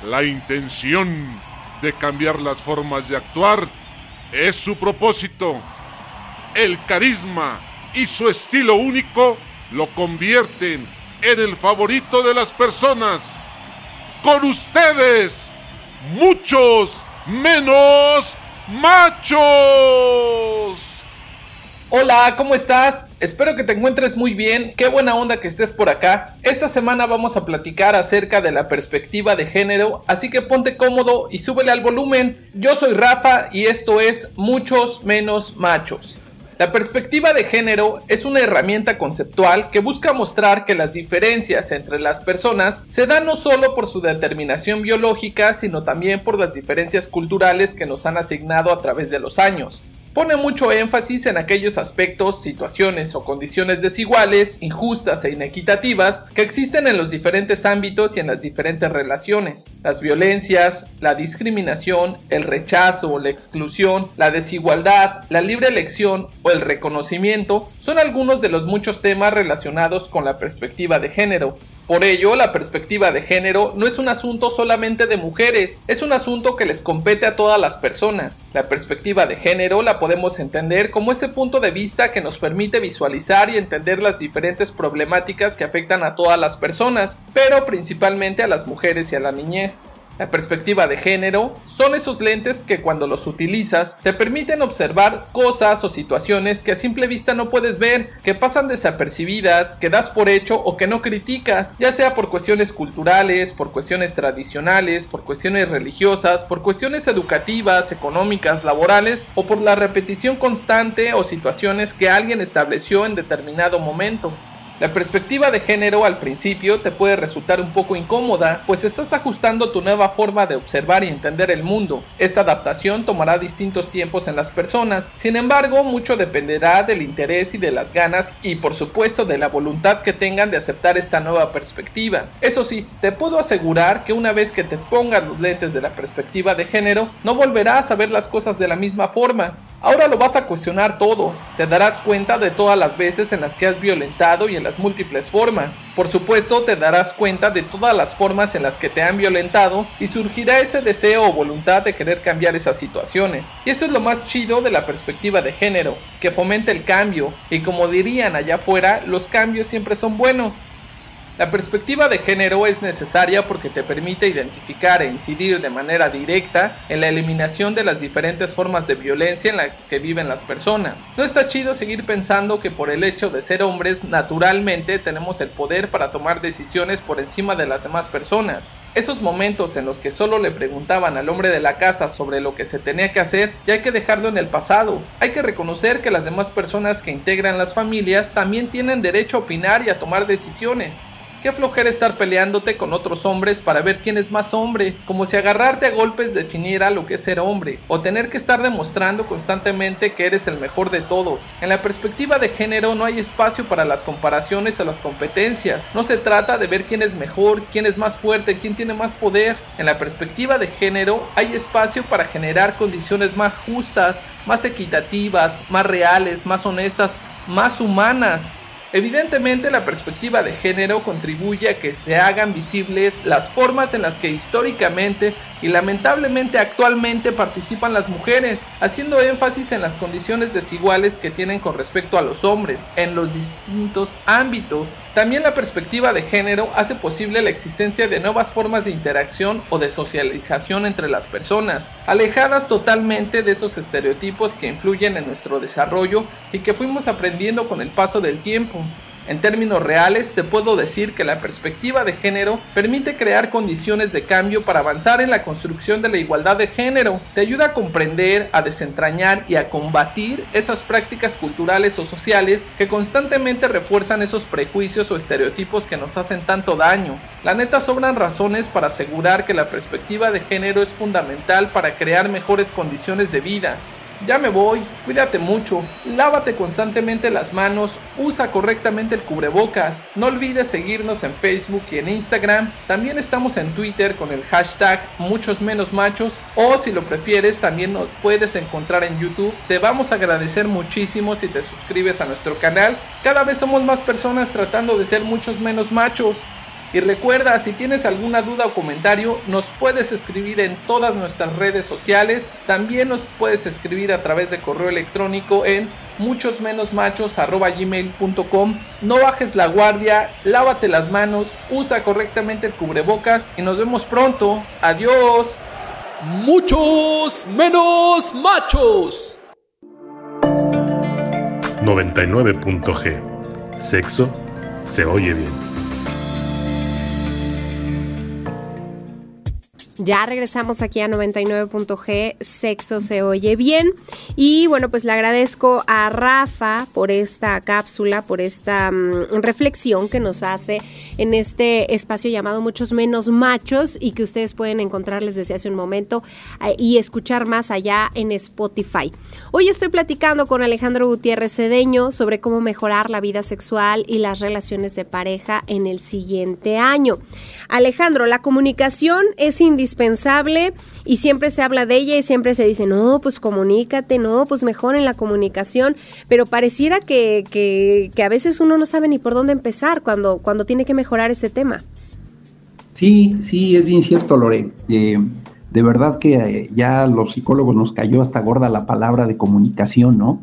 La intención de cambiar las formas de actuar es su propósito. El carisma y su estilo único lo convierten en el favorito de las personas. Con ustedes, muchos menos machos. Hola, ¿cómo estás? Espero que te encuentres muy bien, qué buena onda que estés por acá. Esta semana vamos a platicar acerca de la perspectiva de género, así que ponte cómodo y súbele al volumen. Yo soy Rafa y esto es Muchos Menos Machos. La perspectiva de género es una herramienta conceptual que busca mostrar que las diferencias entre las personas se dan no solo por su determinación biológica, sino también por las diferencias culturales que nos han asignado a través de los años pone mucho énfasis en aquellos aspectos, situaciones o condiciones desiguales, injustas e inequitativas que existen en los diferentes ámbitos y en las diferentes relaciones. Las violencias, la discriminación, el rechazo, la exclusión, la desigualdad, la libre elección o el reconocimiento son algunos de los muchos temas relacionados con la perspectiva de género, por ello, la perspectiva de género no es un asunto solamente de mujeres, es un asunto que les compete a todas las personas. La perspectiva de género la podemos entender como ese punto de vista que nos permite visualizar y entender las diferentes problemáticas que afectan a todas las personas, pero principalmente a las mujeres y a la niñez. La perspectiva de género son esos lentes que cuando los utilizas te permiten observar cosas o situaciones que a simple vista no puedes ver, que pasan desapercibidas, que das por hecho o que no criticas, ya sea por cuestiones culturales, por cuestiones tradicionales, por cuestiones religiosas, por cuestiones educativas, económicas, laborales o por la repetición constante o situaciones que alguien estableció en determinado momento. La perspectiva de género al principio te puede resultar un poco incómoda, pues estás ajustando tu nueva forma de observar y entender el mundo. Esta adaptación tomará distintos tiempos en las personas, sin embargo mucho dependerá del interés y de las ganas y por supuesto de la voluntad que tengan de aceptar esta nueva perspectiva. Eso sí, te puedo asegurar que una vez que te pongas los lentes de la perspectiva de género, no volverás a ver las cosas de la misma forma. Ahora lo vas a cuestionar todo, te darás cuenta de todas las veces en las que has violentado y en las múltiples formas. Por supuesto, te darás cuenta de todas las formas en las que te han violentado y surgirá ese deseo o voluntad de querer cambiar esas situaciones. Y eso es lo más chido de la perspectiva de género, que fomenta el cambio, y como dirían allá afuera, los cambios siempre son buenos. La perspectiva de género es necesaria porque te permite identificar e incidir de manera directa en la eliminación de las diferentes formas de violencia en las que viven las personas. No está chido seguir pensando que por el hecho de ser hombres naturalmente tenemos el poder para tomar decisiones por encima de las demás personas. Esos momentos en los que solo le preguntaban al hombre de la casa sobre lo que se tenía que hacer ya hay que dejarlo en el pasado. Hay que reconocer que las demás personas que integran las familias también tienen derecho a opinar y a tomar decisiones. Qué flojera estar peleándote con otros hombres para ver quién es más hombre, como si agarrarte a golpes definiera lo que es ser hombre, o tener que estar demostrando constantemente que eres el mejor de todos. En la perspectiva de género no hay espacio para las comparaciones o las competencias, no se trata de ver quién es mejor, quién es más fuerte, quién tiene más poder. En la perspectiva de género hay espacio para generar condiciones más justas, más equitativas, más reales, más honestas, más humanas. Evidentemente la perspectiva de género contribuye a que se hagan visibles las formas en las que históricamente y lamentablemente actualmente participan las mujeres, haciendo énfasis en las condiciones desiguales que tienen con respecto a los hombres en los distintos ámbitos. También la perspectiva de género hace posible la existencia de nuevas formas de interacción o de socialización entre las personas, alejadas totalmente de esos estereotipos que influyen en nuestro desarrollo y que fuimos aprendiendo con el paso del tiempo. En términos reales, te puedo decir que la perspectiva de género permite crear condiciones de cambio para avanzar en la construcción de la igualdad de género. Te ayuda a comprender, a desentrañar y a combatir esas prácticas culturales o sociales que constantemente refuerzan esos prejuicios o estereotipos que nos hacen tanto daño. La neta sobran razones para asegurar que la perspectiva de género es fundamental para crear mejores condiciones de vida. Ya me voy, cuídate mucho, lávate constantemente las manos, usa correctamente el cubrebocas, no olvides seguirnos en Facebook y en Instagram, también estamos en Twitter con el hashtag muchos menos machos o si lo prefieres también nos puedes encontrar en YouTube, te vamos a agradecer muchísimo si te suscribes a nuestro canal, cada vez somos más personas tratando de ser muchos menos machos. Y recuerda, si tienes alguna duda o comentario, nos puedes escribir en todas nuestras redes sociales. También nos puedes escribir a través de correo electrónico en muchosmenosmachos.gmail.com No bajes la guardia, lávate las manos, usa correctamente el cubrebocas y nos vemos pronto. Adiós. Muchos menos machos. 99.g. Sexo se oye bien. Ya regresamos aquí a 99.g, sexo se oye bien. Y bueno, pues le agradezco a Rafa por esta cápsula, por esta mm, reflexión que nos hace en este espacio llamado Muchos Menos Machos y que ustedes pueden encontrarles desde hace un momento eh, y escuchar más allá en Spotify. Hoy estoy platicando con Alejandro Gutiérrez Cedeño sobre cómo mejorar la vida sexual y las relaciones de pareja en el siguiente año. Alejandro, la comunicación es indispensable y siempre se habla de ella y siempre se dice, no, pues comunícate, no, pues mejor en la comunicación, pero pareciera que, que, a veces uno no sabe ni por dónde empezar cuando, cuando tiene que mejorar este tema. Sí, sí, es bien cierto, Lore. Eh, de verdad que eh, ya los psicólogos nos cayó hasta gorda la palabra de comunicación, ¿no?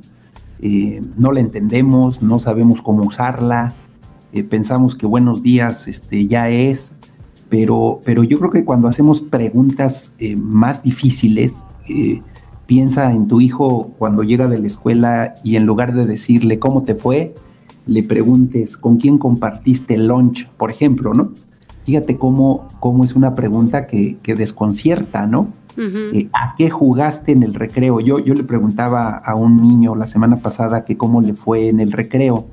Eh, no la entendemos, no sabemos cómo usarla, pensamos que buenos días este, ya es, pero, pero yo creo que cuando hacemos preguntas eh, más difíciles, eh, piensa en tu hijo cuando llega de la escuela y en lugar de decirle cómo te fue, le preguntes con quién compartiste el lunch, por ejemplo, ¿no? Fíjate cómo, cómo es una pregunta que, desconcierta, ¿no? Eh, ¿A qué jugaste en el recreo? Yo, yo le preguntaba a un niño la semana pasada que cómo le fue en el recreo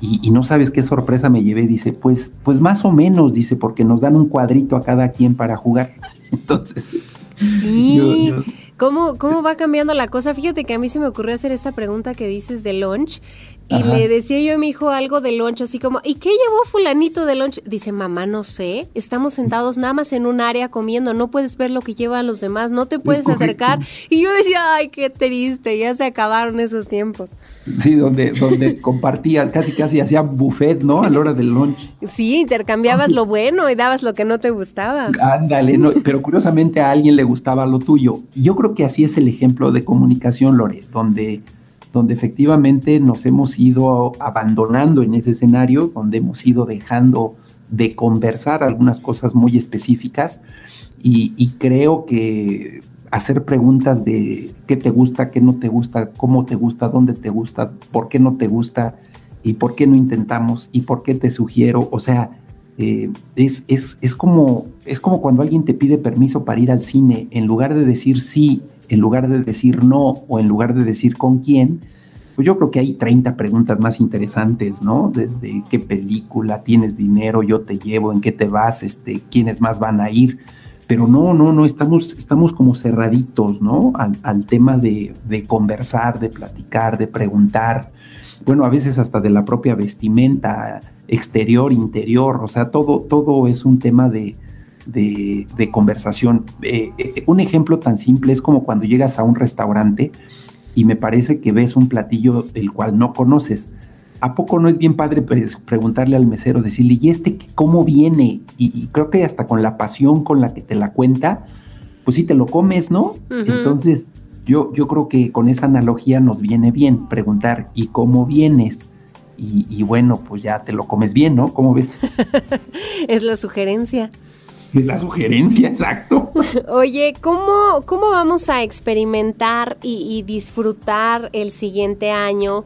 y, no sabes qué sorpresa me llevé. Dice, pues, pues más o menos, dice, porque nos dan un cuadrito a cada quien para jugar. Entonces. Sí. ¿Cómo, ¿Cómo va cambiando la cosa? Fíjate que a mí se me ocurrió hacer esta pregunta que dices de lunch. Y le decía yo a mi hijo algo de lunch, así como, ¿y qué llevó fulanito de lunch? Dice, mamá, no sé, estamos sentados nada más en un área comiendo, no puedes ver lo que llevan los demás, no te puedes acercar. Y yo decía, ay, qué triste, ya se acabaron esos tiempos. Sí, donde, donde compartían, casi casi hacían buffet, ¿no? A la hora del lunch. Sí, intercambiabas lo bueno y dabas lo que no te gustaba. Ándale, pero curiosamente a alguien le gustaba lo tuyo. Yo creo que así es el ejemplo de comunicación, Lore, donde, donde efectivamente nos hemos ido abandonando en ese escenario, donde hemos ido dejando de conversar algunas cosas muy específicas. y creo que hacer preguntas de qué te gusta, qué no te gusta, cómo te gusta, dónde te gusta, por qué no te gusta y por qué no intentamos y por qué te sugiero. O sea, eh, es, es, como, es como cuando alguien te pide permiso para ir al cine, en lugar de decir sí, en lugar de decir no o en lugar de decir con quién, pues yo creo que hay 30 preguntas más interesantes, ¿no? Desde qué película, tienes dinero, yo te llevo, en qué te vas, este, quiénes más van a ir. Pero no, no, no, estamos, estamos como cerraditos, ¿no? Al, tema de, de, conversar, de platicar, de preguntar. Bueno, a veces hasta de la propia vestimenta exterior, interior, o sea, todo, todo es un tema de, de, conversación. Eh, eh, un ejemplo tan simple es como cuando llegas a un restaurante y me parece que ves un platillo el cual no conoces. ¿A poco no es bien padre preguntarle al mesero, decirle, ¿y este cómo viene? Y, creo que hasta con la pasión con la que te la cuenta, pues sí te lo comes, ¿no? Entonces, yo, yo creo que con esa analogía nos viene bien preguntar, ¿y cómo vienes? Y, y bueno, pues ya te lo comes bien, ¿no? ¿Cómo ves? es la sugerencia. Es la sugerencia, exacto. Oye, ¿cómo, cómo vamos a experimentar y, disfrutar el siguiente año?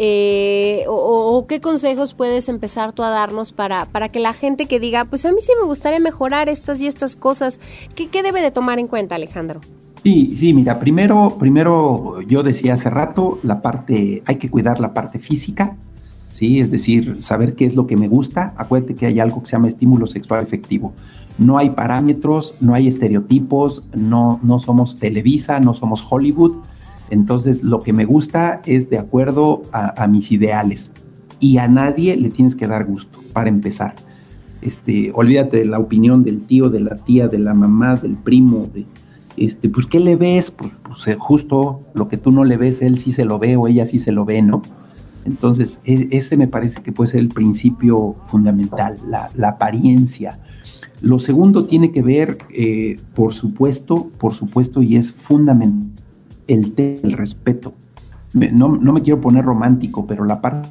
Eh, o, qué consejos puedes empezar tú a darnos para, para que la gente que diga, pues a mí sí me gustaría mejorar estas y estas cosas, ¿qué, debe de tomar en cuenta, Alejandro? Sí, sí, mira, primero, primero yo decía hace rato, la parte, hay que cuidar la parte física, ¿sí? Es decir, saber qué es lo que me gusta. Acuérdate que hay algo que se llama estímulo sexual efectivo no hay parámetros, no hay estereotipos, no, no somos Televisa, no somos Hollywood. Entonces, lo que me gusta es de acuerdo a, mis ideales. Y a nadie le tienes que dar gusto, para empezar. Este, olvídate de la opinión del tío, de la tía, de la mamá, del primo, de, este, pues, ¿qué le ves? Pues, pues eh, justo lo que tú no le ves, él sí se lo ve o ella sí se lo ve, ¿no? Entonces, e, ese me parece que puede ser el principio fundamental, la, apariencia, lo segundo tiene que ver, eh, por supuesto, por supuesto, y es fundamental, el, el respeto. No, me quiero poner romántico, pero la parte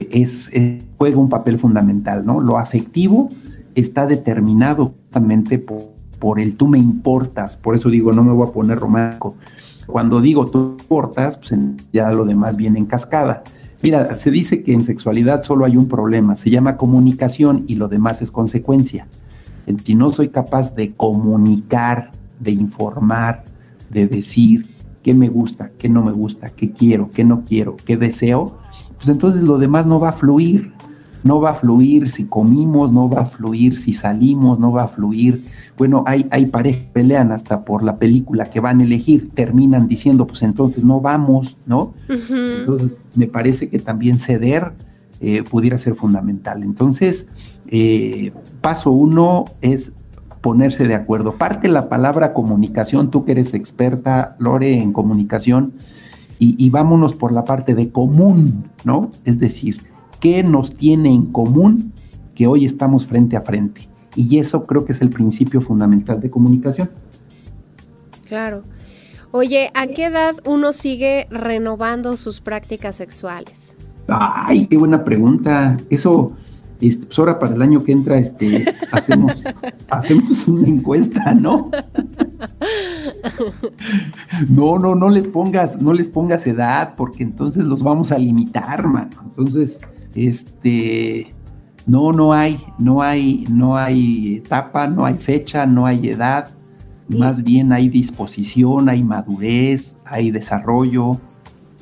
es, juega un papel fundamental, ¿no? Lo afectivo está determinado justamente por, por, el tú me importas, por eso digo, no me voy a poner romántico. Cuando digo tú importas, pues ya lo demás viene en cascada. Mira, se dice que en sexualidad solo hay un problema, se llama comunicación y lo demás es consecuencia. Si no soy capaz de comunicar, de informar, de decir qué me gusta, qué no me gusta, qué quiero, qué no quiero, qué deseo, pues entonces lo demás no va a fluir. No va a fluir si comimos, no va a fluir si salimos, no va a fluir. Bueno, hay, hay parejas que pelean hasta por la película que van a elegir, terminan diciendo, pues entonces no vamos, ¿no? Entonces, me parece que también ceder eh, pudiera ser fundamental. Entonces, eh, paso uno es ponerse de acuerdo. Parte la palabra comunicación, tú que eres experta, Lore, en comunicación, y, y vámonos por la parte de común, ¿no? Es decir, ¿qué nos tiene en común que hoy estamos frente a frente? Y eso creo que es el principio fundamental de comunicación. Claro. Oye, ¿a qué edad uno sigue renovando sus prácticas sexuales? Ay, qué buena pregunta. Eso, este, pues ahora para el año que entra, este, hacemos, hacemos una encuesta, ¿no? No, no, no les pongas, no les pongas edad, porque entonces los vamos a limitar, mano. Entonces, este, no, no hay, no hay, no hay etapa, no hay fecha, no hay edad. Más bien hay disposición, hay madurez, hay desarrollo.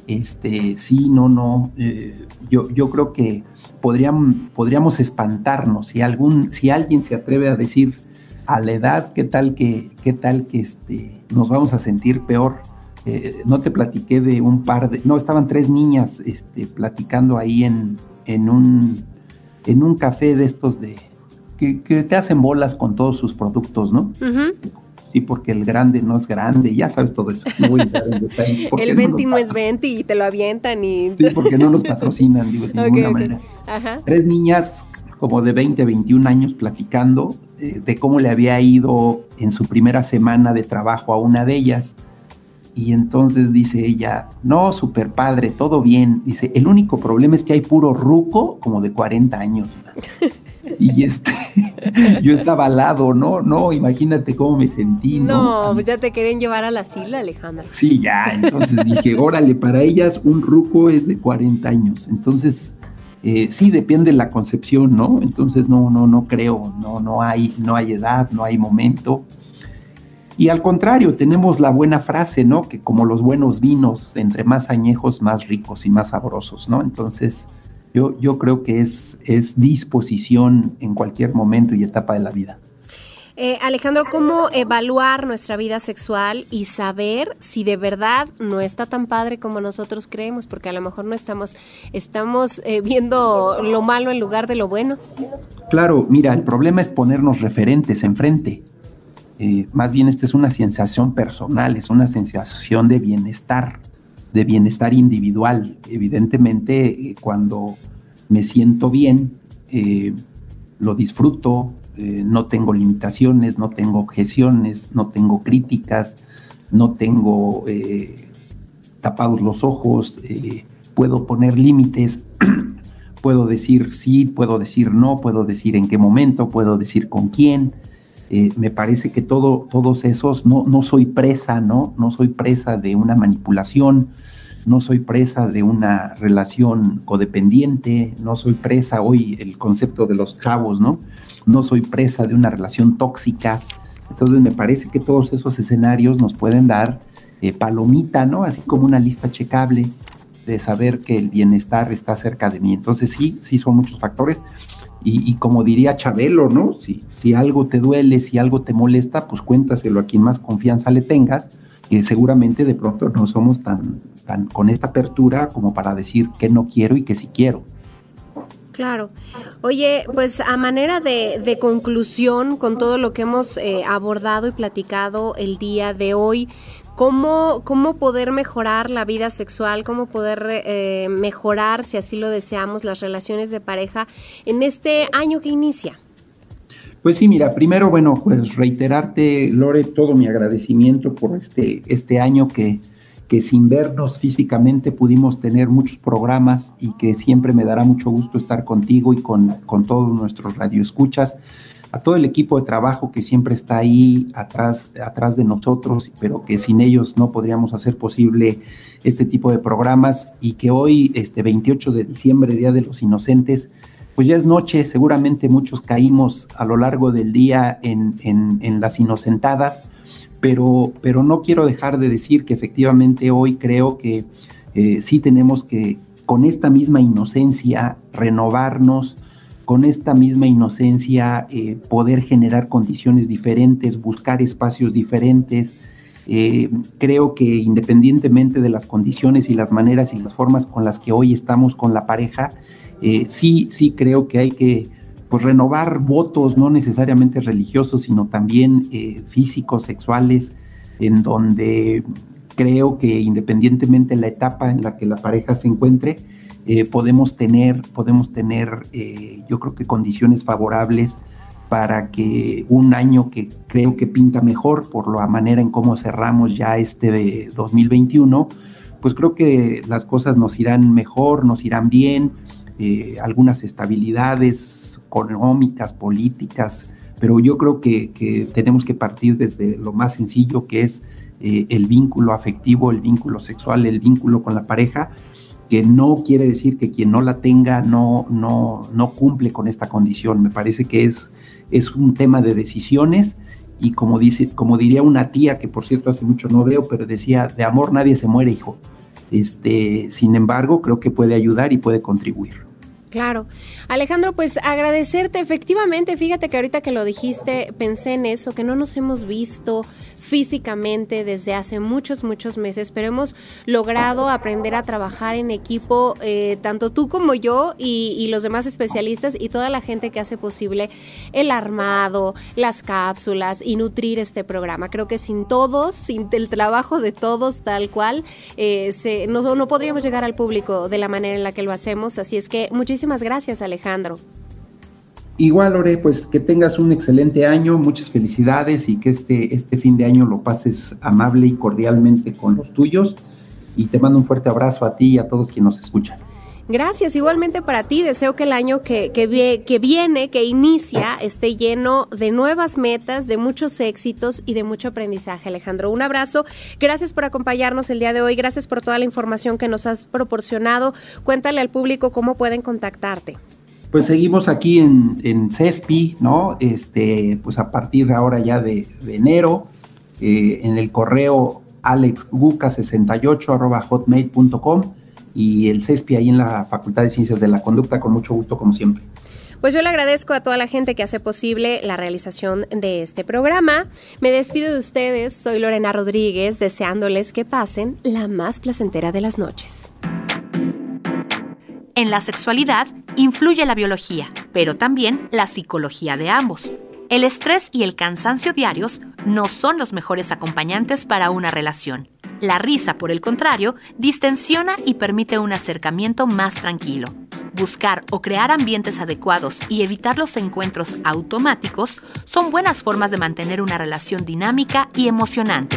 Este, sí, no, no. Eh, yo, yo creo que podríamos, podríamos espantarnos si algún, si alguien se atreve a decir a la edad, qué tal que, qué tal que este, nos vamos a sentir peor. Eh, no te platiqué de un par de, no, estaban tres niñas este, platicando ahí en, en, un, en un café de estos de, que, te hacen bolas con todos sus productos, ¿no? Sí, porque el grande no es grande, ya sabes todo eso. No voy a entrar en detalles. El 20 no, es 20 y te lo avientan y... Sí, porque no nos patrocinan, digo, de ninguna manera. Tres niñas como de 20, 21 años platicando eh, de cómo le había ido en su primera semana de trabajo a una de ellas. Y entonces dice ella, no, super padre, todo bien. Dice, el único problema es que hay puro ruco como de 40 años. y este, yo estaba al lado, ¿no? No, imagínate cómo me sentí. No, no pues ya te querían llevar a la isla, Alejandra. Sí, ya, entonces dije, órale, para ellas un ruco es de 40 años, entonces eh, sí depende de la concepción, ¿no? Entonces no, no, no creo, no, no hay, no hay edad, no hay momento. Y al contrario, tenemos la buena frase, ¿no? Que como los buenos vinos, entre más añejos, más ricos y más sabrosos, ¿no? Entonces, yo, yo creo que es, es disposición en cualquier momento y etapa de la vida. Eh, Alejandro, ¿cómo evaluar nuestra vida sexual y saber si de verdad no está tan padre como nosotros creemos? Porque a lo mejor no estamos, estamos eh, viendo lo malo en lugar de lo bueno. Claro, mira, el problema es ponernos referentes enfrente. Eh, más bien esta es una sensación personal, es una sensación de bienestar, de bienestar individual. Evidentemente, cuando me siento bien, lo disfruto, eh, no tengo limitaciones, no tengo objeciones, no tengo críticas, no tengo eh, tapados los ojos, eh, puedo poner límites, puedo decir sí, puedo decir no, puedo decir en qué momento, puedo decir con quién. Me parece que todo, todos esos, no, no soy presa, ¿no? No soy presa de una manipulación, no soy presa de una relación codependiente, no soy presa, hoy el concepto de los chavos, ¿no? no soy presa de una relación tóxica. Entonces me parece que todos esos escenarios nos pueden dar eh, palomita, ¿no? Así como una lista checable de saber que el bienestar está cerca de mí. Entonces sí, sí son muchos factores. Y, como diría Chabelo, ¿no? Si, si algo te duele, si algo te molesta, pues cuéntaselo a quien más confianza le tengas, que seguramente de pronto no somos tan, tan con esta apertura como para decir que no quiero y que sí quiero. Claro. Oye, pues a manera de, conclusión con todo lo que hemos eh, abordado y platicado el día de hoy, ¿cómo, cómo poder mejorar la vida sexual, cómo poder eh, mejorar, si así lo deseamos, las relaciones de pareja en este año que inicia? Pues sí, mira, primero, bueno, pues reiterarte, Lore, todo mi agradecimiento por este, este año que, que sin vernos físicamente pudimos tener muchos programas y que siempre me dará mucho gusto estar contigo y con, con todos nuestros radioescuchas, a todo el equipo de trabajo que siempre está ahí atrás, atrás de nosotros, pero que sin ellos no podríamos hacer posible este tipo de programas y que hoy, este 28 de diciembre, Día de los Inocentes, pues ya es noche, seguramente muchos caímos a lo largo del día en, en, las inocentadas pero, pero no quiero dejar de decir que efectivamente hoy creo que eh, sí tenemos que, con esta misma inocencia, renovarnos, con esta misma inocencia, eh, poder generar condiciones diferentes, buscar espacios diferentes. Eh, creo que independientemente de las condiciones y las maneras y las formas con las que hoy estamos con la pareja, sí, sí creo que hay que pues renovar votos no necesariamente religiosos, sino también eh, físicos, sexuales, en donde creo que independientemente de la etapa en la que la pareja se encuentre, eh, podemos tener, podemos tener eh, yo creo que condiciones favorables para que un año que creo que pinta mejor por la manera en cómo cerramos ya este 2021, pues creo que las cosas nos irán mejor, nos irán bien, algunas estabilidades, económicas, políticas, pero yo creo que, tenemos que partir desde lo más sencillo que es eh, el vínculo afectivo, el vínculo sexual, el vínculo con la pareja, que no quiere decir que quien no la tenga no, no, no cumple con esta condición. Me parece que es, es un tema de decisiones y como, dice, como diría una tía, que por cierto hace mucho no veo, pero decía, de amor nadie se muere, hijo. Este, sin embargo, creo que puede ayudar y puede contribuir. Claro. Alejandro, pues agradecerte. Efectivamente, fíjate que ahorita que lo dijiste, pensé en eso, que no nos hemos visto físicamente desde hace muchos, muchos meses, pero hemos logrado aprender a trabajar en equipo, eh, tanto tú como yo y, los demás especialistas y toda la gente que hace posible el armado, las cápsulas y nutrir este programa. Creo que sin todos, sin el trabajo de todos tal cual, eh, no podríamos llegar al público de la manera en la que lo hacemos. Así es que muchísimas gracias, Alejandro. Igual, Lore, pues que tengas un excelente año, muchas felicidades y que este, este fin de año lo pases amable y cordialmente con los tuyos. Y te mando un fuerte abrazo a ti y a todos quienes nos escuchan. Gracias, igualmente para ti. Deseo que el año que, que, que, viene, que inicia, esté lleno de nuevas metas, de muchos éxitos y de mucho aprendizaje, Alejandro. Un abrazo. Gracias por acompañarnos el día de hoy. Gracias por toda la información que nos has proporcionado. Cuéntale al público cómo pueden contactarte. Pues seguimos aquí en, en CESPI, ¿no? Este, pues a partir de ahora ya de, enero, eh, en el correo alexguca68 hotmail.com y el CESPI ahí en la Facultad de Ciencias de la Conducta, con mucho gusto como siempre. Pues yo le agradezco a toda la gente que hace posible la realización de este programa. Me despido de ustedes, soy Lorena Rodríguez, deseándoles que pasen la más placentera de las noches. En la sexualidad influye la biología, pero también la psicología de ambos. El estrés y el cansancio diarios no son los mejores acompañantes para una relación. La risa, por el contrario, distensiona y permite un acercamiento más tranquilo. Buscar o crear ambientes adecuados y evitar los encuentros automáticos son buenas formas de mantener una relación dinámica y emocionante.